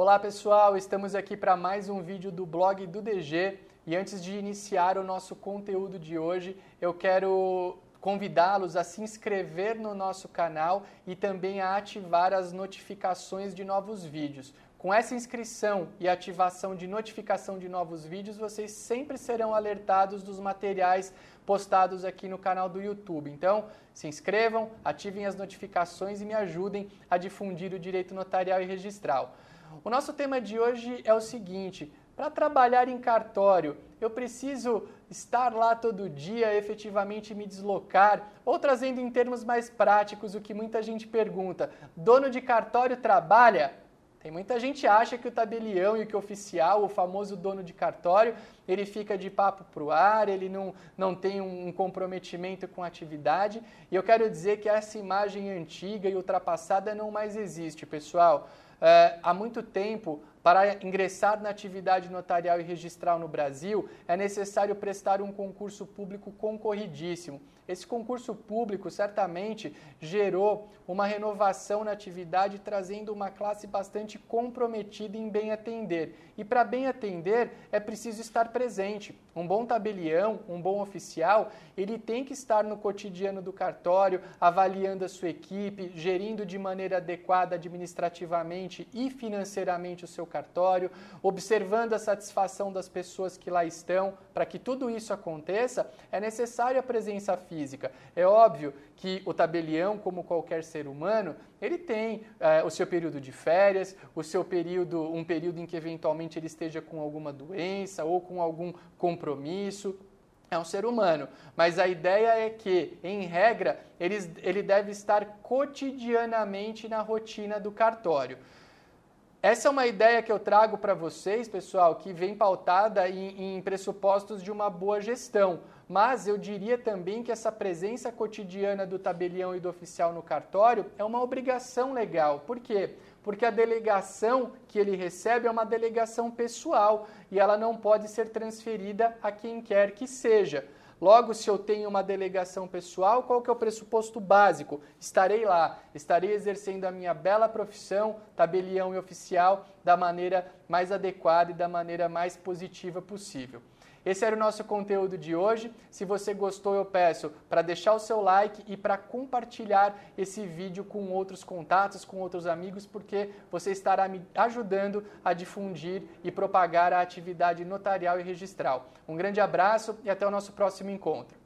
Olá pessoal, estamos aqui para mais um vídeo do blog do DG e antes de iniciar o nosso conteúdo de hoje, eu quero convidá-los a se inscrever no nosso canal e também a ativar as notificações de novos vídeos. Com essa inscrição e ativação de notificação de novos vídeos, vocês sempre serão alertados dos materiais postados aqui no canal do YouTube. Então, se inscrevam, ativem as notificações e me ajudem a difundir o direito notarial e registral. O nosso tema de hoje é o seguinte: para trabalhar em cartório, eu preciso estar lá todo dia, efetivamente me deslocar, ou trazendo em termos mais práticos o que muita gente pergunta: dono de cartório trabalha? Tem muita gente acha que o tabelião e que o oficial, o famoso dono de cartório, ele fica de papo para o ar, ele não, não tem um comprometimento com a atividade. E eu quero dizer que essa imagem antiga e ultrapassada não mais existe, pessoal. É, há muito tempo, para ingressar na atividade notarial e registral no Brasil, é necessário prestar um concurso público concorridíssimo. Esse concurso público certamente gerou uma renovação na atividade, trazendo uma classe bastante comprometida em bem atender. E para bem atender é preciso estar presente. Um bom tabelião, um bom oficial, ele tem que estar no cotidiano do cartório, avaliando a sua equipe, gerindo de maneira adequada administrativamente e financeiramente o seu cartório, observando a satisfação das pessoas que lá estão. Para que tudo isso aconteça, é necessária a presença física. É óbvio que o tabelião, como qualquer ser humano, ele tem é, o seu período de férias, o seu período, um período em que eventualmente ele esteja com alguma doença ou com algum compromisso. É um ser humano, mas a ideia é que, em regra, ele, ele deve estar cotidianamente na rotina do cartório. Essa é uma ideia que eu trago para vocês, pessoal, que vem pautada em, em, pressupostos de uma boa gestão. Mas eu diria também que essa presença cotidiana do tabelião e do oficial no cartório é uma obrigação legal. Por quê? Porque a delegação que ele recebe é uma delegação pessoal e ela não pode ser transferida a quem quer que seja. Logo, se eu tenho uma delegação pessoal, qual que é o pressuposto básico? Estarei lá, estarei exercendo a minha bela profissão, tabelião e oficial, da maneira mais adequada e da maneira mais positiva possível. Esse era o nosso conteúdo de hoje. Se você gostou, eu peço para deixar o seu like e para compartilhar esse vídeo com outros contatos, com outros amigos, porque você estará me ajudando a difundir e propagar a atividade notarial e registral. Um grande abraço e até o nosso próximo encontro.